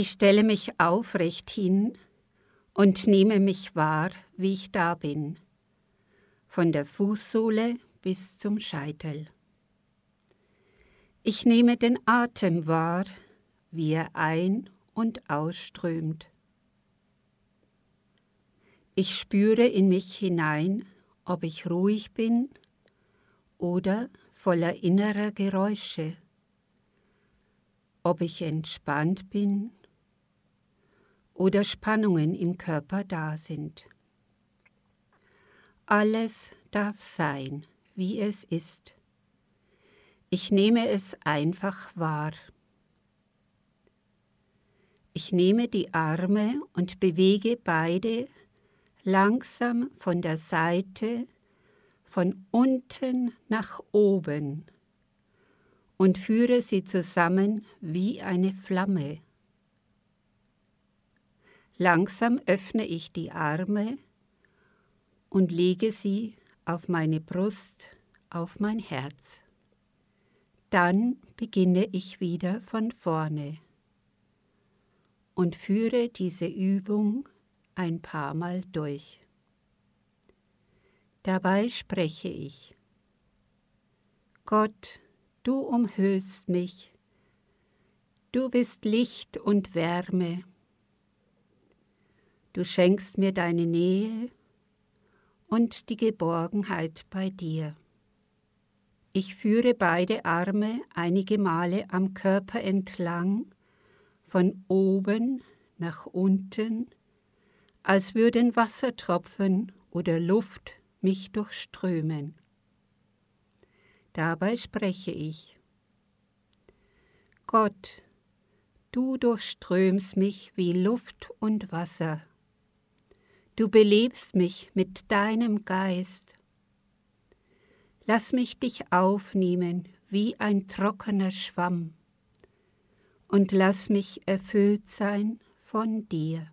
Ich stelle mich aufrecht hin und nehme mich wahr, wie ich da bin, von der Fußsohle bis zum Scheitel. Ich nehme den Atem wahr, wie er ein- und ausströmt. Ich spüre in mich hinein, ob ich ruhig bin oder voller innerer Geräusche, ob ich entspannt bin oder Spannungen im Körper da sind. Alles darf sein, wie es ist. Ich nehme es einfach wahr. Ich nehme die Arme und bewege beide langsam von der Seite, von unten nach oben und führe sie zusammen wie eine Flamme. Langsam öffne ich die Arme und lege sie auf meine Brust, auf mein Herz. Dann beginne ich wieder von vorne und führe diese Übung ein paar Mal durch. Dabei spreche ich. Gott, du umhüllst mich, du bist Licht und Wärme, du schenkst mir deine Nähe und die Geborgenheit bei dir. Ich führe beide Arme einige Male am Körper entlang, von oben nach unten als würden Wassertropfen oder Luft mich durchströmen. Dabei spreche ich. Gott, du durchströmst mich wie Luft und Wasser. Du belebst mich mit deinem Geist. Lass mich dich aufnehmen wie ein trockener Schwamm und lass mich erfüllt sein von dir.